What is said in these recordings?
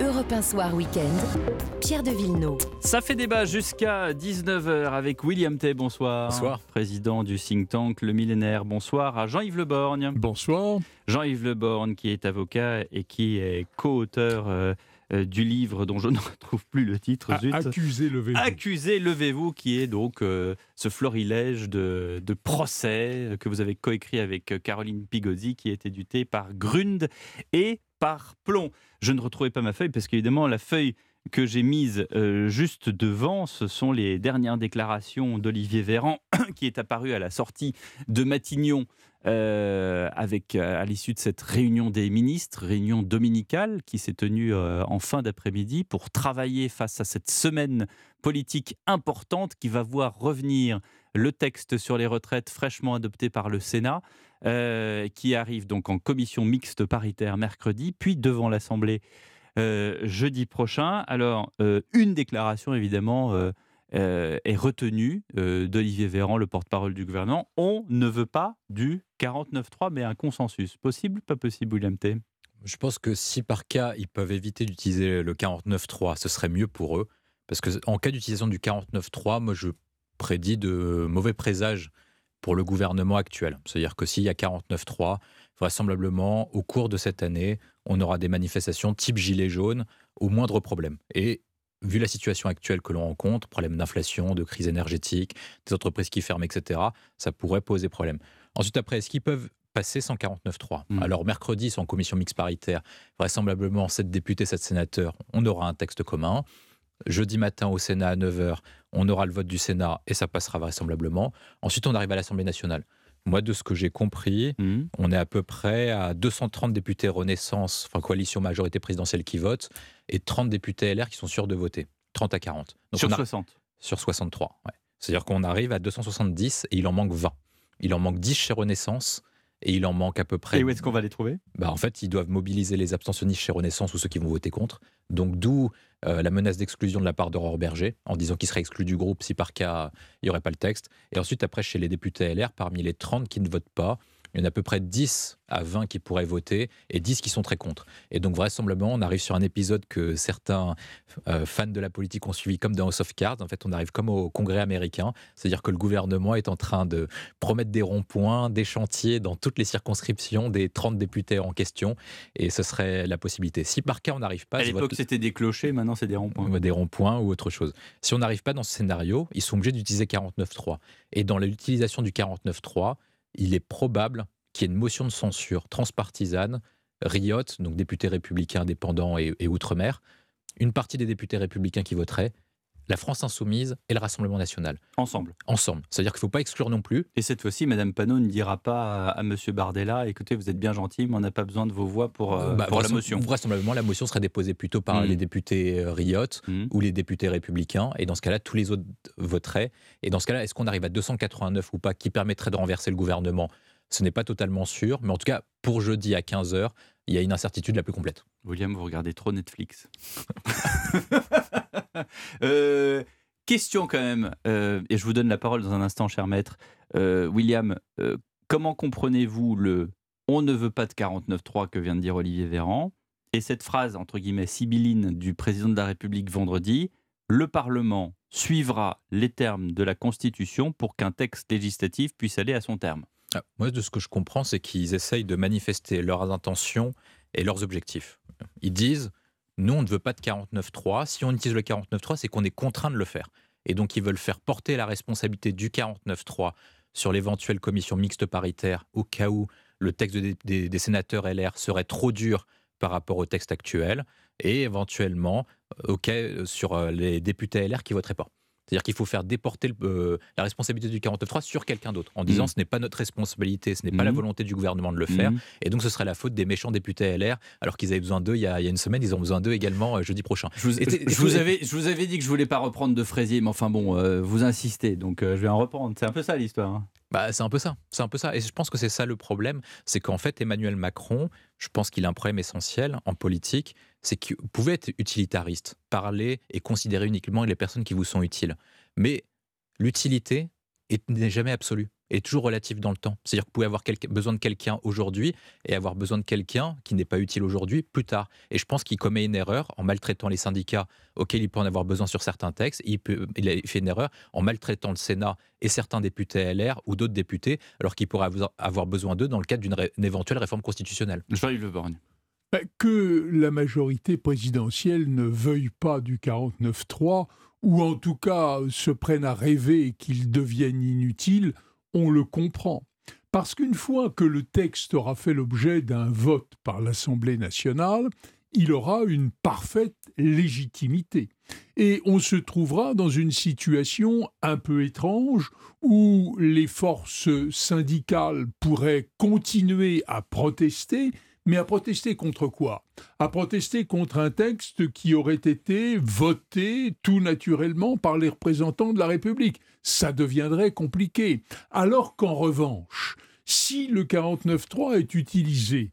Europe 1 Soir Week-end, Pierre de Villeneuve. Ça fait débat jusqu'à 19h avec William Tay, bonsoir. Bonsoir. Président du think tank Le Millénaire. Bonsoir à Jean-Yves Le Borgne. Bonsoir. Jean-Yves Le Borgne qui est avocat et qui est co-auteur euh, euh, du livre dont je ne retrouve plus le titre. A- zut. accusé, levez-vous. Accusé, levez-vous, qui est donc euh, ce florilège de, de procès que vous avez coécrit avec Caroline Pigozzi, qui est édité par Grund et par Plomb. Je ne retrouvais pas ma feuille parce qu'évidemment, la feuille que j'ai mise euh, juste devant, ce sont les dernières déclarations d'Olivier Véran, qui est apparu à la sortie de Matignon euh, avec, euh, à l'issue de cette réunion des ministres, réunion dominicale qui s'est tenue en fin d'après-midi pour travailler face à cette semaine politique importante qui va voir revenir le texte sur les retraites fraîchement adopté par le Sénat, euh, qui arrive donc en commission mixte paritaire mercredi, puis devant l'Assemblée euh, jeudi prochain. Alors, euh, une déclaration évidemment est retenue d'Olivier Véran, le porte-parole du gouvernement. On ne veut pas du 49-3, mais un consensus. Possible, pas possible, William T? Je pense que si par cas ils peuvent éviter d'utiliser le 49.3, ce serait mieux pour eux. Parce que en cas d'utilisation du 49.3, moi je prédis de mauvais présages pour le gouvernement actuel. C'est-à-dire que s'il y a 49.3, vraisemblablement, au cours de cette année, on aura des manifestations type gilet jaune au moindre problème. Et vu la situation actuelle que l'on rencontre, problème d'inflation, de crise énergétique, des entreprises qui ferment, etc., ça pourrait poser problème. Ensuite, après, est-ce qu'ils peuvent passer sans 49.3 Mm. Alors, mercredi, c'est en commission mixte paritaire, vraisemblablement 7 députés, 7 sénateurs, on aura un texte commun. Jeudi matin au Sénat à 9h, on aura le vote du Sénat et ça passera vraisemblablement. Ensuite, on arrive à l'Assemblée nationale. Moi, de ce que j'ai compris, Hmm. on est à peu près à 230 députés Renaissance, enfin coalition majorité présidentielle qui votent, et 30 députés LR qui sont sûrs de voter. 30 à 40. Donc Sur on a- 60. sur 63. ouais. C'est-à-dire qu'on arrive à 270 et il en manque 20. Il en manque 10 chez Renaissance et il en manque à peu près. Et où est-ce qu'on va les trouver? Bah, en fait, ils doivent mobiliser les abstentionnistes chez Renaissance ou ceux qui vont voter contre. Donc, d'où euh, la menace d'exclusion de la part d'Aurore Berger, en disant qu'il serait exclu du groupe si par cas il n'y aurait pas le texte. Et ensuite, après, chez les députés LR, parmi les 30 qui ne votent pas, il y en a à peu près 10 à 20 qui pourraient voter et 10 qui sont très contre. Et donc, vraisemblablement, on arrive sur un épisode que certains euh, fans de la politique ont suivi comme dans House of Cards. En fait, on arrive comme au Congrès américain, c'est-à-dire que le gouvernement est en train de promettre des ronds-points, des chantiers dans toutes les circonscriptions des 30 députés en question, et ce serait la possibilité. Si par cas on n'arrive pas, À l'époque, c'était des clochers, maintenant, c'est des ronds-points. des ronds-points ou autre chose. Si on n'arrive pas dans ce scénario, ils sont obligés d'utiliser 49.3. Et dans l'utilisation du 49.3, il est probable qu'il y ait une motion de censure transpartisane, Riot, donc député républicain indépendant et, et Outre-mer, une partie des députés républicains qui voteraient, la France insoumise et le Rassemblement national, Ensemble. ensemble. C'est-à-dire qu'il ne faut pas exclure non plus. Et cette fois-ci, Madame Panot ne dira pas à, Monsieur Bardella écoutez, vous êtes bien gentil, mais on n'a pas besoin de vos voix pour, euh, Bah, pour la motion. Vraisemblablement, la motion serait déposée plutôt par Mm. les députés euh, Riot Hmm. ou les députés républicains. Et dans ce cas-là, tous les autres voteraient. Et dans ce cas-là, est-ce qu'on arrive à 289 ou pas qui permettrait de renverser le gouvernement? Ce n'est pas totalement sûr. Mais en tout cas, pour jeudi à 15h, il y a une incertitude la plus complète. William, vous regardez trop Netflix. Euh, question quand même, euh, et je vous donne la parole dans un instant, cher maître. Euh, William, comment comprenez-vous le on ne veut pas de 49.3 que vient de dire Olivier Véran et cette phrase, entre guillemets, sibylline du président de la République vendredi le Parlement suivra les termes de la Constitution pour qu'un texte législatif puisse aller à son terme. Ah, Moi, de ce que je comprends, c'est qu'ils essayent de manifester leurs intentions et leurs objectifs. Ils disent, nous, on ne veut pas de 49.3. Si on utilise le 49.3, c'est qu'on est contraint de le faire. Et donc, ils veulent faire porter la responsabilité du 49.3 sur l'éventuelle commission mixte paritaire au cas où le texte des, des- sénateurs LR serait trop dur par rapport au texte actuel et éventuellement euh, euh, sur euh, les députés LR qui voteraient pas. C'est-à-dire qu'il faut faire déporter le- euh, la responsabilité du 49.3 sur quelqu'un d'autre, en disant Mhm. ce n'est pas notre responsabilité, ce n'est pas la Mhm. volonté du gouvernement de le faire, Mhm. et donc ce serait la faute des méchants députés LR, alors qu'ils avaient besoin d'eux il, y a- il y a une semaine, ils ont besoin d'eux également euh, jeudi prochain. Je vous, Et je- t'es- je vous avais, je vous avais dit que je voulais pas reprendre de Fraisier, mais enfin bon, euh, vous insistez, donc je vais en reprendre. C'est un peu ça l'histoire. hein. Bah, c'est un peu ça, c'est un peu ça. Et je pense que c'est ça le problème, c'est qu'en fait Emmanuel Macron, je pense qu'il a un problème essentiel en politique, c'est qu'il pouvait être utilitariste, parler et considérer uniquement les personnes qui vous sont utiles. Mais l'utilité est- n'est jamais absolue. Est toujours relative dans le temps. C'est-à-dire que vous pouvez avoir besoin de quelqu'un aujourd'hui et avoir besoin de quelqu'un qui n'est pas utile aujourd'hui plus tard. Et je pense qu'il commet une erreur en maltraitant les syndicats auxquels il peut en avoir besoin sur certains textes. Il, peut, il a fait une erreur en maltraitant le Sénat et certains députés LR ou d'autres députés, alors qu'il pourrait avoir besoin d'eux dans le cadre d'une éventuelle réforme constitutionnelle. Jean-Yves Le Borgne. Ben, que la majorité présidentielle ne veuille pas du 49-3, ou en tout cas se prenne à rêver qu'il devienne inutile, on le comprend. Parce qu'une fois que le texte aura fait l'objet d'un vote par l'Assemblée nationale, il aura une parfaite légitimité. Et on se trouvera dans une situation un peu étrange où les forces syndicales pourraient continuer à protester, mais à protester contre quoi? À protester contre un texte qui aurait été voté tout naturellement par les représentants de la République. Ça deviendrait compliqué. Alors qu'en revanche, si le 49.3 est utilisé,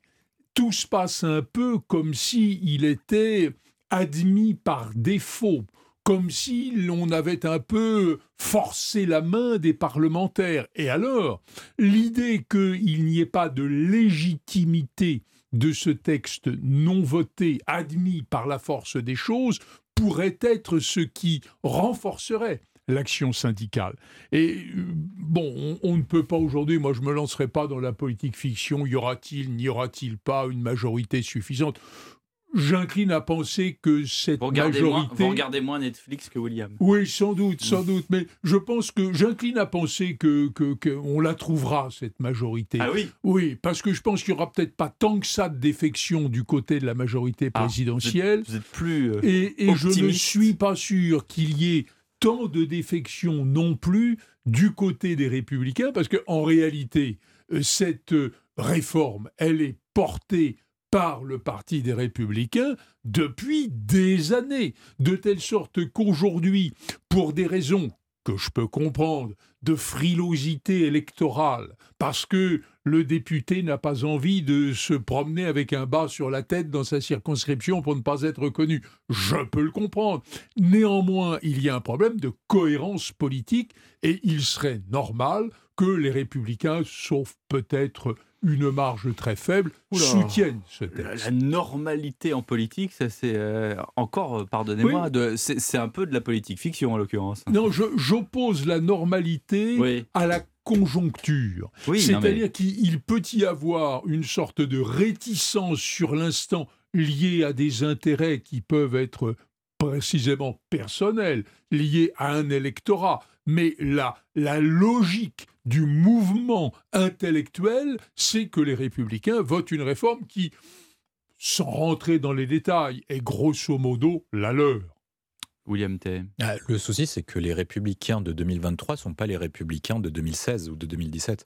tout se passe un peu comme s'il il était admis par défaut comme si l'on avait un peu forcé la main des parlementaires. Et alors, l'idée qu'il n'y ait pas de légitimité de ce texte non voté, admis par la force des choses, pourrait être ce qui renforcerait l'action syndicale. Et euh, bon, on, ne peut pas aujourd'hui, moi je me lancerai pas dans la politique fiction, y aura-t-il, n'y aura-t-il pas une majorité suffisante? J'incline à penser que cette majorité. Moins, vous regardez moins Netflix que William. Oui, sans doute, sans doute. Mais je pense que j'incline à penser que qu'on la trouvera cette majorité. Ah oui? Oui, parce que je pense qu'il y aura peut-être pas tant que ça de défection du côté de la majorité ah, présidentielle. vous, êtes, plus. Euh, et, et je ne suis pas sûr qu'il y ait tant de défection non plus du côté des républicains, parce qu'en réalité, euh, cette euh, réforme, elle est portée par le Parti des Républicains depuis des années, de telle sorte qu'aujourd'hui, pour des raisons que je peux comprendre, de frilosité électorale, parce que le député n'a pas envie de se promener avec un bas sur la tête dans sa circonscription pour ne pas être reconnu. Je peux le comprendre. Néanmoins, il y a un problème de cohérence politique et il serait normal que les républicains, sauf peut-être une marge très faible, soutiennent ce texte. La, normalité en politique, ça c'est euh, encore, euh, pardonnez-moi, c'est un peu de la politique fiction en l'occurrence. Non, j'oppose la normalité à la conjoncture. C'est-à-dire qu'il peut y avoir une sorte de réticence sur l'instant liée à des intérêts qui peuvent être précisément personnels, liés à un électorat. Mais la, la logique du mouvement intellectuel, c'est que les républicains votent une réforme qui, sans rentrer dans les détails, est grosso modo la leur. William Tay. Ah, le souci, c'est que les républicains de 2023 ne sont pas les républicains de 2016 ou de 2017.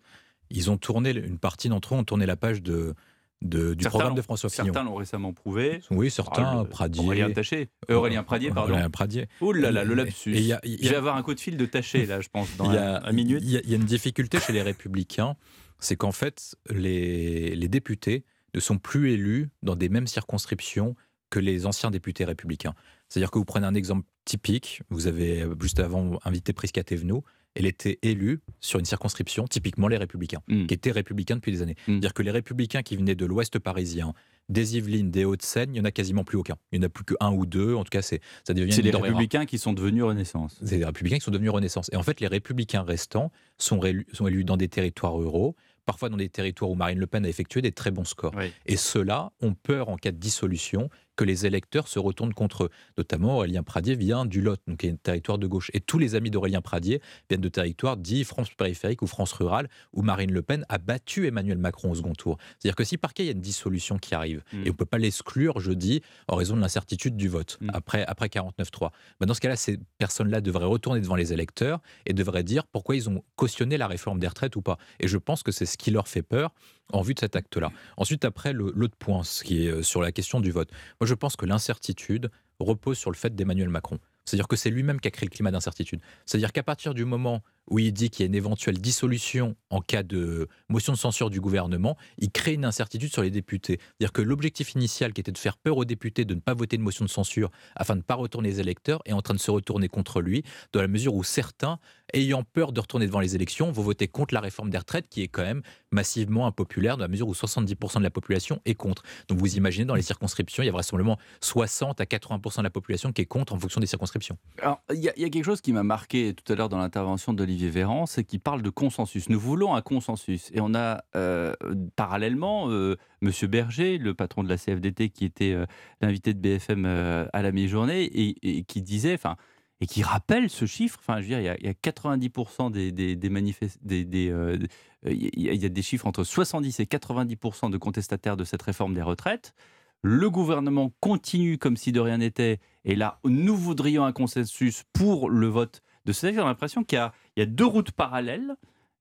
Ils ont tourné, une partie d'entre eux ont tourné la page de, du programme de François Fillon. Certains l'ont récemment prouvé. Oui, certains, ah, Pradier. Aurélien Taché. Euh, Aurélien Pradier, pardon. Aurélien Pradier. Ouh là là, le lapsus. Il va y avoir un coup de fil de Taché, là, je pense, dans un, minute. Il y, a une difficulté chez les Républicains, c'est qu'en fait, les, les députés ne sont plus élus dans des mêmes circonscriptions que les anciens députés républicains. C'est-à-dire que vous prenez un exemple typique, vous avez juste avant invité Prisca Thévenot, elle était élue sur une circonscription, typiquement les Républicains, hmm. qui étaient républicains depuis des années. Hmm. C'est-à-dire que les Républicains qui venaient de l'Ouest parisien, des Yvelines, des Hauts-de-Seine, il n'y en a quasiment plus aucun. Il n'y en a plus qu'un ou deux. En tout cas, c'est ça devient. C'est les Républicains qui sont devenus Renaissance. C'est les Républicains qui sont devenus Renaissance. Et en fait, les Républicains restants sont, sont élus dans des territoires ruraux parfois dans des territoires où Marine Le Pen a effectué des très bons scores. Et ceux-là ont peur en cas de dissolution que les électeurs se retournent contre eux. Notamment, Aurélien Pradier vient du Lot, donc qui est un territoire de gauche. Et tous les amis d'Aurélien Pradier viennent de territoires dits France périphérique ou France rurale, où Marine Le Pen a battu Emmanuel Macron au second tour. C'est-à-dire que si par cas il y a une dissolution qui arrive, mm. et on ne peut pas l'exclure, je dis, en raison de l'incertitude du vote, mm. après, après 49-3, ben dans ce cas-là, ces personnes-là devraient retourner devant les électeurs et devraient dire pourquoi ils ont cautionné la réforme des retraites ou pas. Et je pense que c'est ce qui leur fait peur en vue de cet acte-là. Ensuite, après, l'autre point, ce qui est euh, sur la question du vote. Moi, je pense que l'incertitude repose sur le fait d'Emmanuel Macron. C'est-à-dire que c'est lui-même qui a créé le climat d'incertitude. C'est-à-dire qu'à partir du moment où il dit qu'il y a une éventuelle dissolution en cas de motion de censure du gouvernement, il crée une incertitude sur les députés. C'est-à-dire que l'objectif initial qui était de faire peur aux députés de ne pas voter une motion de censure afin de ne pas retourner les électeurs est en train de se retourner contre lui, dans la mesure où certains, ayant peur de retourner devant les élections, vont voter contre la réforme des retraites qui est quand même massivement impopulaire, dans la mesure où 70% de la population est contre. Donc vous imaginez, dans les circonscriptions, il y a vraisemblablement 60 à 80% de la population qui est contre en fonction des circonscriptions. Alors, il y, a quelque chose qui m'a marqué tout à l'heure dans l'intervention de Olivier Véran, c'est qu'il parle de consensus. Nous voulons un consensus. Et on a euh, parallèlement euh, Monsieur Berger, le patron de la CFDT, qui était euh, l'invité de BFM à la mi-journée et, qui disait, enfin, et qui rappelle ce chiffre. Enfin, je veux dire, il y a, 90% des, des, manifestants, il y a des chiffres entre 70 et 90% de contestataires de cette réforme des retraites. Le gouvernement continue comme si de rien n'était. Et là, nous voudrions un consensus pour le vote de ce texte. J'ai l'impression qu'il y, a deux routes parallèles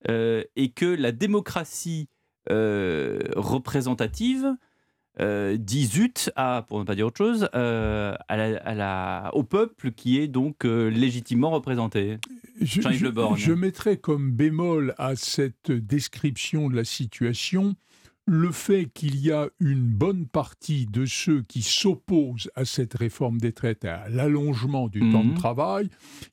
euh, et que la démocratie euh, représentative euh, dit zut à, pour ne pas dire autre chose, à la, au peuple qui est donc légitimement représenté. Je, je, je mettrais comme bémol à cette description de la situation le fait qu'il y a une bonne partie de ceux qui s'opposent à cette réforme des traites, à l'allongement du temps de mhm. travail,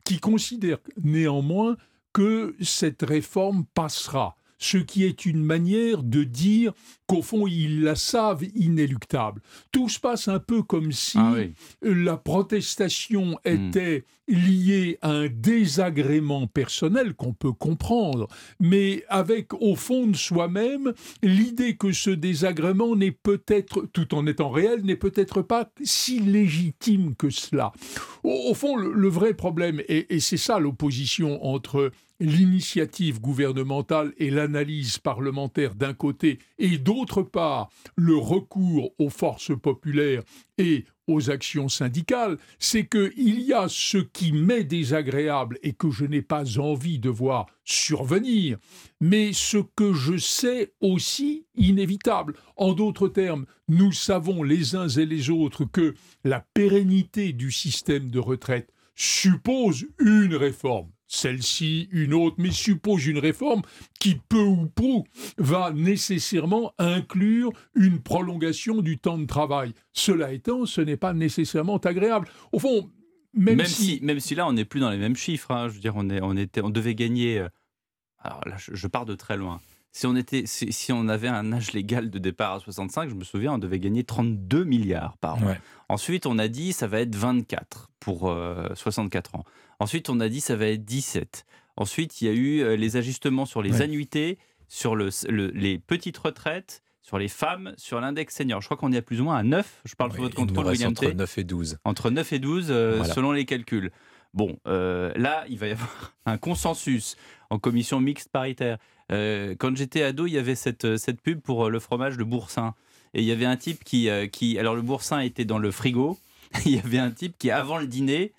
qui considèrent néanmoins que cette réforme passera ce qui est une manière de dire qu'au fond, ils la savent inéluctable. Tout se passe un peu comme si ah la protestation hmm. était liée à un désagrément personnel qu'on peut comprendre, mais avec au fond de soi-même l'idée que ce désagrément n'est peut-être, tout en étant réel, n'est peut-être pas si légitime que cela. Au, fond, le, vrai problème, et c'est ça l'opposition entre l'initiative gouvernementale et l'analyse parlementaire d'un côté, et d'autre part le recours aux forces populaires et aux actions syndicales, c'est qu'il y a ce qui m'est désagréable et que je n'ai pas envie de voir survenir, mais ce que je sais aussi inévitable. En d'autres termes, nous savons les uns et les autres que la pérennité du système de retraite suppose une réforme celle-ci, une autre, mais suppose une réforme qui, peu ou prou, va nécessairement inclure une prolongation du temps de travail. Cela étant, ce n'est pas nécessairement agréable. Au fond, même, si... Même si là, on n'est plus dans les mêmes chiffres. Hein. Je veux dire, on, est, on, était, on devait gagner... Euh, alors là, je, pars de très loin. Si on, était, si, on avait un âge légal de départ à 65, je me souviens, on devait gagner 32 milliards par an. Ensuite, on a dit ça va être 24 pour 64 euh, ans. Ensuite, on a dit ça va être 17. Ensuite, il y a eu euh, les ajustements sur les annuités, sur le, les petites retraites, sur les femmes, sur l'index senior. Je crois qu'on est à plus ou moins à 9. Je parle sous votre contrôle, William Entre 9 et 12. Entre 9 et 12, euh, selon les calculs. Bon, euh, là, il va y avoir un consensus en commission mixte paritaire. quand j'étais ado, il y avait cette, cette pub pour le fromage de Boursin. Et il y avait un type qui, qui. Alors, le Boursin était dans le frigo. il y avait un type qui, avant le dîner,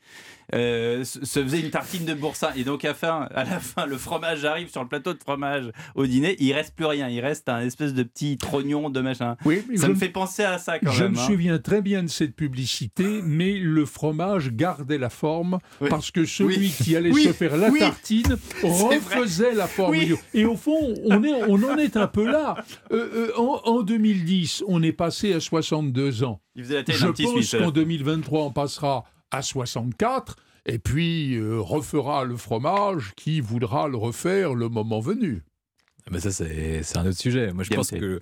euh, se faisait une tartine de boursin. Et donc, à, fin, à la fin, le fromage arrive sur le plateau de fromage au dîner. Il reste plus rien. Il reste un espèce de petit trognon de machin. Oui, ça me fait penser à ça quand je même. Je me hein. souviens très bien de cette publicité, mais le fromage gardait la forme parce que celui qui allait se faire la tartine refaisait la forme. Et au fond, on, est, on en est un peu là. Euh, euh, en, en 2010, on est passé à 62 ans. Je pense qu'en 2023, on passera à 64 et puis euh, refera le fromage qui voudra le refaire le moment venu. Mais ça, c'est un autre sujet. Moi, je pense que,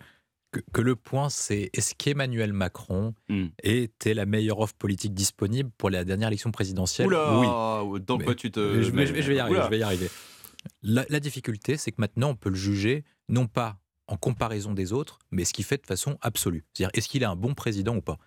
que, le point, c'est est-ce qu'Emmanuel Macron hmm. était la meilleure offre politique disponible pour la dernière élection présidentielle Oula, Oui. Dans quoi tu te. Je, vais y arriver. Je vais y arriver. La, la difficulté, c'est que maintenant, on peut le juger non pas en comparaison des autres, mais ce qu'il fait de façon absolue. C'est-à-dire, est-ce qu'il est un bon président ou pas?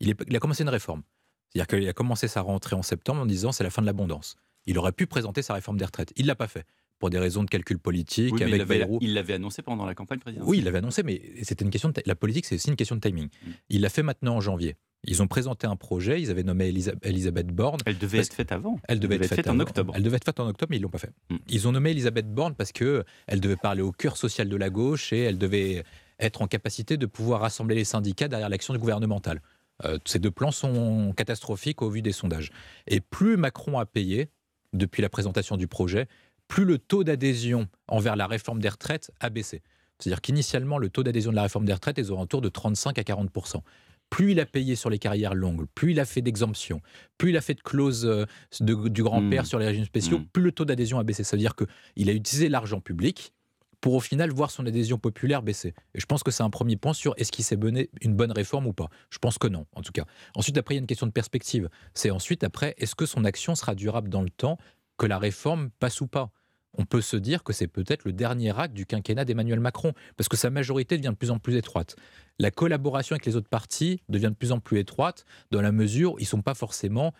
Il, il a commencé une réforme. C'est-à-dire qu'il a commencé sa rentrée en septembre en disant c'est la fin de l'abondance. Il aurait pu présenter sa réforme des retraites. Il l'a pas fait pour des raisons de calcul politique. il l'avait annoncé pendant la campagne présidentielle. Oui, il l'avait annoncé, mais c'était une question de la politique, c'est aussi une question de timing. Mm. Il l'a fait maintenant en janvier. Ils ont présenté un projet, ils avaient nommé Elisabeth Borne. Elle devait être faite avant. Elle devait, être faite, en octobre. Elle devait être faite en octobre, mais ils l'ont pas fait. Mm. Ils ont nommé Elisabeth Borne parce que elle devait parler au cœur social de la gauche et elle devait être en capacité de pouvoir rassembler les syndicats derrière l'action gouvernementale. Euh, ces deux plans sont catastrophiques au vu des sondages. Et plus Macron a payé depuis la présentation du projet, plus le taux d'adhésion envers la réforme des retraites a baissé. C'est-à-dire qu'initialement, le taux d'adhésion de la réforme des retraites est aux alentours de 35 à 40% plus il a payé sur les carrières longues, plus il a fait d'exemptions, plus il a fait de clauses euh, du grand-père mmh. sur les régimes spéciaux, mmh. plus le taux d'adhésion a baissé. Ça veut dire qu'il a utilisé l'argent public pour au final voir son adhésion populaire baisser. Et je pense que c'est un premier point sur est-ce qu'il s'est mené une bonne réforme ou pas. Je pense que non, en tout cas. Ensuite, après, il y a une question de perspective. C'est ensuite, après, est-ce que son action sera durable dans le temps, que la réforme passe ou pas? On peut se dire que c'est peut-être le dernier acte du quinquennat d'Emmanuel Macron, parce que sa majorité devient de plus en plus étroite. La collaboration avec les autres partis devient de plus en plus étroite, dans la mesure où ils ne sont pas forcément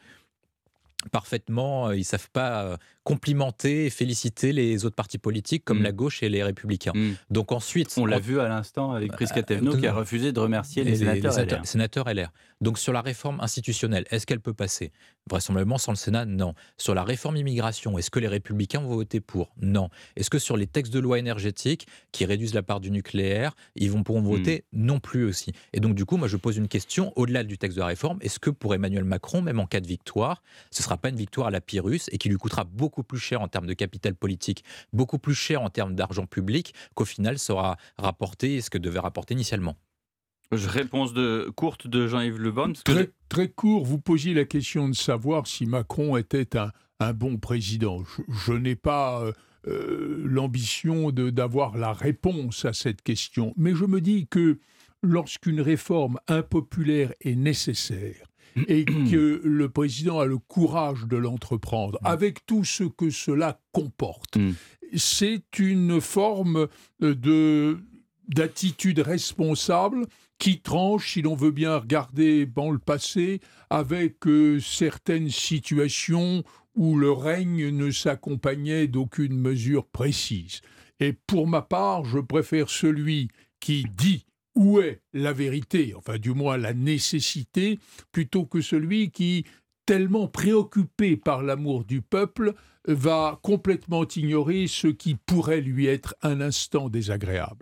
parfaitement, euh, ils savent pas euh, complimenter et féliciter les autres partis politiques comme mm. la gauche et les républicains. Mm. Donc ensuite, on l'a vu à l'instant avec Prisca Thévenot qui a refusé de remercier les, sénateurs, LR. sénateurs LR. Donc sur la réforme institutionnelle, est-ce qu'elle peut passer? Vraisemblablement sans le Sénat, non. Sur la réforme immigration, est-ce que les républicains vont voter pour? Non. Est-ce que sur les textes de loi énergétique qui réduisent la part du nucléaire, ils vont pourront voter? Mm. Non plus aussi. Et donc du coup, moi je pose une question au-delà du texte de la réforme. Est-ce que pour Emmanuel Macron, même en cas de victoire, ce sera pas une victoire à la Pyrrhus et qui lui coûtera beaucoup plus cher en termes de capital politique, beaucoup plus cher en termes d'argent public qu'au final sera rapporté ce que devait rapporter initialement. Réponse de, courte de Jean-Yves Le Bon. Très, très, court, vous posiez la question de savoir si Macron était un, un bon président. Je, n'ai pas euh, euh, l'ambition d'avoir la réponse à cette question, mais je me dis que lorsqu'une réforme impopulaire est nécessaire, et que le président a le courage de l'entreprendre, mm. avec tout ce que cela comporte. Mm. C'est une forme de d'attitude responsable qui tranche, si l'on veut bien regarder dans le passé, avec euh, certaines situations où le règne ne s'accompagnait d'aucune mesure précise. Et pour ma part, je préfère celui qui dit où est la vérité, enfin du moins la nécessité, plutôt que celui qui, tellement préoccupé par l'amour du peuple, va complètement ignorer ce qui pourrait lui être un instant désagréable?